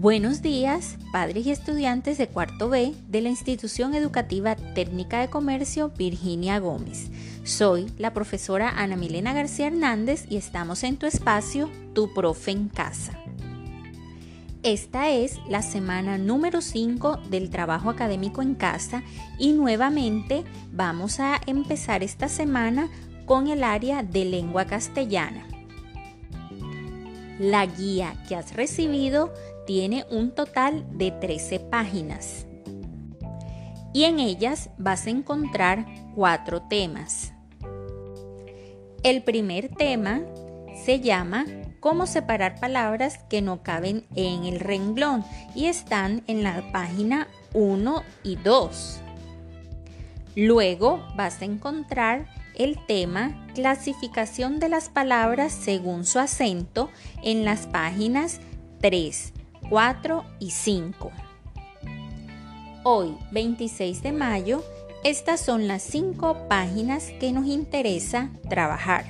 Buenos días, padres y estudiantes de cuarto B de la Institución Educativa Técnica de Comercio Virginia Gómez. Soy la profesora Ana Milena García Hernández y estamos en tu espacio, Tu Profe en Casa. Esta es la semana número 5 del trabajo académico en casa y nuevamente vamos a empezar esta semana con el área de lengua castellana. La guía que has recibido tiene un total de 13 páginas y en ellas vas a encontrar cuatro temas. El primer tema se llama Cómo separar palabras que no caben en el renglón y están en la página 1 y 2. Luego vas a encontrar el tema Clasificación de las palabras según su acento en las páginas 3, 4 y 5. Hoy, 26 de mayo, estas son las 5 páginas que nos interesa trabajar.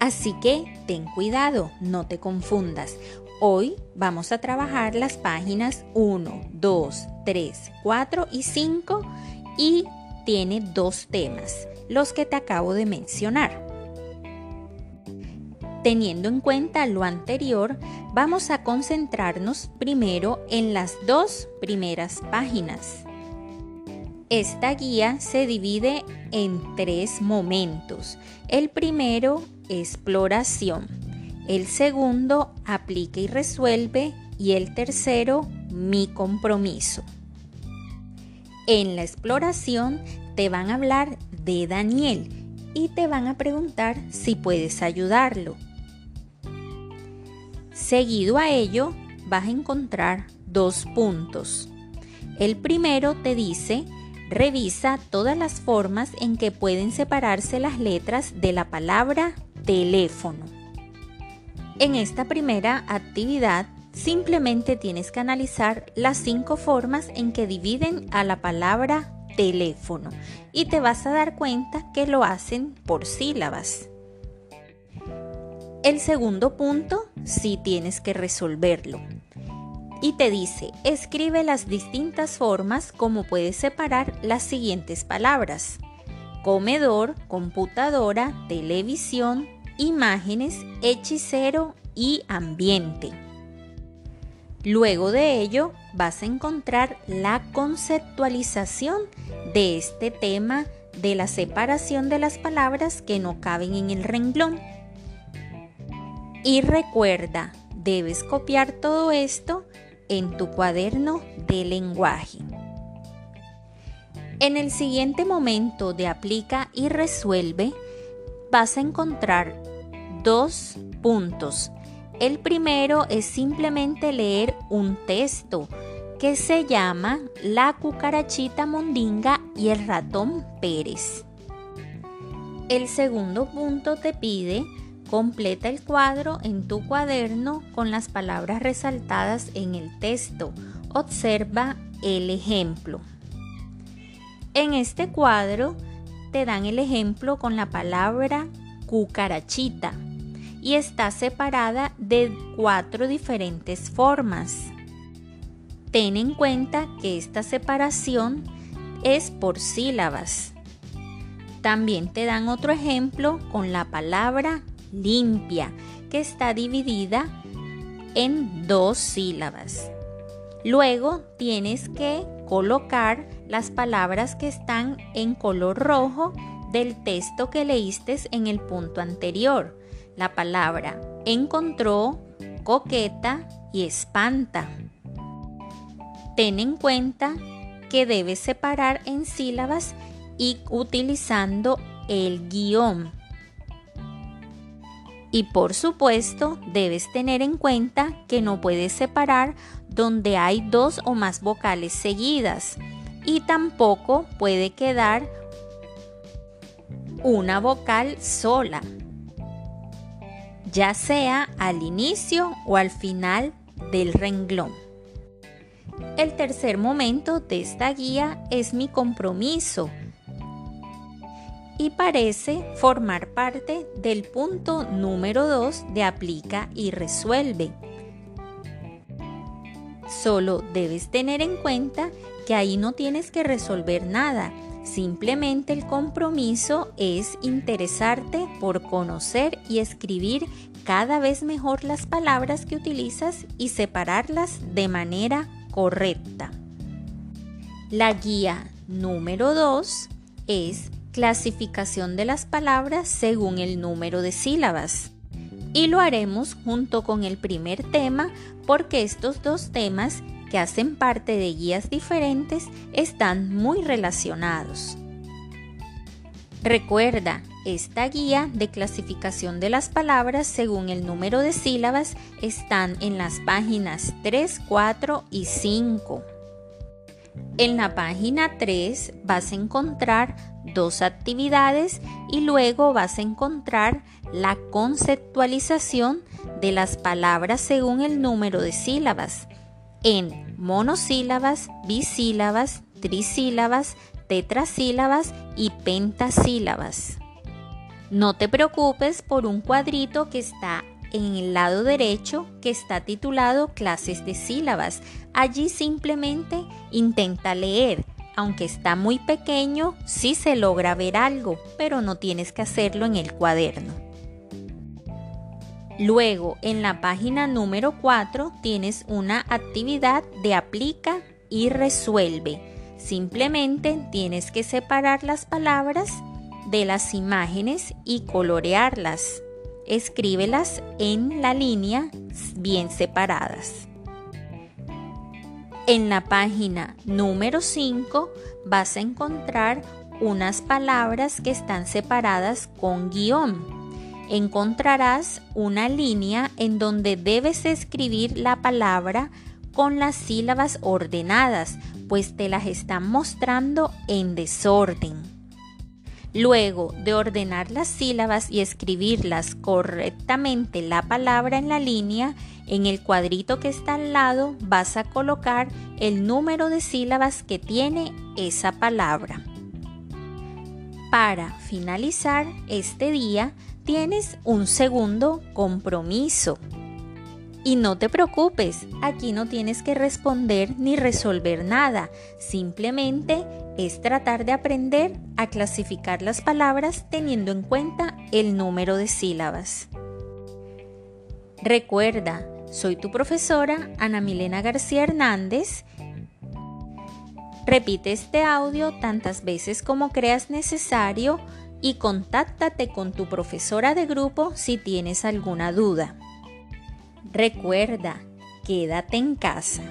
Así que ten cuidado, no te confundas. Hoy vamos a trabajar las páginas 1, 2, 3, 4 y 5 y tiene dos temas, los que te acabo de mencionar. Teniendo en cuenta lo anterior, vamos a concentrarnos primero en las dos primeras páginas. Esta guía se divide en tres momentos. El primero, exploración. El segundo, aplica y resuelve. Y el tercero, mi compromiso. En la exploración te van a hablar de Daniel y te van a preguntar si puedes ayudarlo. Seguido a ello vas a encontrar dos puntos. El primero te dice, revisa todas las formas en que pueden separarse las letras de la palabra teléfono. En esta primera actividad simplemente tienes que analizar las cinco formas en que dividen a la palabra teléfono y te vas a dar cuenta que lo hacen por sílabas. El segundo punto, sí tienes que resolverlo. Y te dice, escribe las distintas formas como puedes separar las siguientes palabras. Comedor, computadora, televisión, imágenes, hechicero y ambiente. Luego de ello vas a encontrar la conceptualización de este tema de la separación de las palabras que no caben en el renglón. Y recuerda, debes copiar todo esto en tu cuaderno de lenguaje. En el siguiente momento de aplica y resuelve, vas a encontrar dos puntos. El primero es simplemente leer un texto que se llama La cucarachita mondinga y el ratón Pérez. El segundo punto te pide Completa el cuadro en tu cuaderno con las palabras resaltadas en el texto. Observa el ejemplo. En este cuadro te dan el ejemplo con la palabra cucarachita y está separada de cuatro diferentes formas. Ten en cuenta que esta separación es por sílabas. También te dan otro ejemplo con la palabra limpia, que está dividida en dos sílabas. Luego tienes que colocar las palabras que están en color rojo del texto que leíste en el punto anterior. La palabra encontró, coqueta y espanta. Ten en cuenta que debes separar en sílabas y utilizando el guion y por supuesto, debes tener en cuenta que no puedes separar donde hay dos o más vocales seguidas y tampoco puede quedar una vocal sola, ya sea al inicio o al final del renglón. El tercer momento de esta guía es mi compromiso y parece formar parte del punto número 2 de aplica y resuelve. Solo debes tener en cuenta que ahí no tienes que resolver nada. Simplemente el compromiso es interesarte por conocer y escribir cada vez mejor las palabras que utilizas y separarlas de manera correcta. La guía número 2 es clasificación de las palabras según el número de sílabas. Y lo haremos junto con el primer tema porque estos dos temas que hacen parte de guías diferentes están muy relacionados. Recuerda, esta guía de clasificación de las palabras según el número de sílabas están en las páginas 3, 4 y 5. En la página 3 vas a encontrar dos actividades y luego vas a encontrar la conceptualización de las palabras según el número de sílabas en monosílabas, bisílabas, trisílabas, tetrasílabas y pentasílabas. No te preocupes por un cuadrito que está en el lado derecho que está titulado clases de sílabas. Allí simplemente intenta leer. Aunque está muy pequeño, sí se logra ver algo, pero no tienes que hacerlo en el cuaderno. Luego, en la página número 4 tienes una actividad de aplica y resuelve. Simplemente tienes que separar las palabras de las imágenes y colorearlas escríbelas en la línea bien separadas. En la página número 5 vas a encontrar unas palabras que están separadas con guion. Encontrarás una línea en donde debes escribir la palabra con las sílabas ordenadas, pues te las están mostrando en desorden. Luego de ordenar las sílabas y escribirlas correctamente la palabra en la línea, en el cuadrito que está al lado vas a colocar el número de sílabas que tiene esa palabra. Para finalizar este día tienes un segundo compromiso. Y no te preocupes, aquí no tienes que responder ni resolver nada, simplemente es tratar de aprender a clasificar las palabras teniendo en cuenta el número de sílabas. Recuerda, soy tu profesora Ana Milena García Hernández. Repite este audio tantas veces como creas necesario y contáctate con tu profesora de grupo si tienes alguna duda. Recuerda, quédate en casa.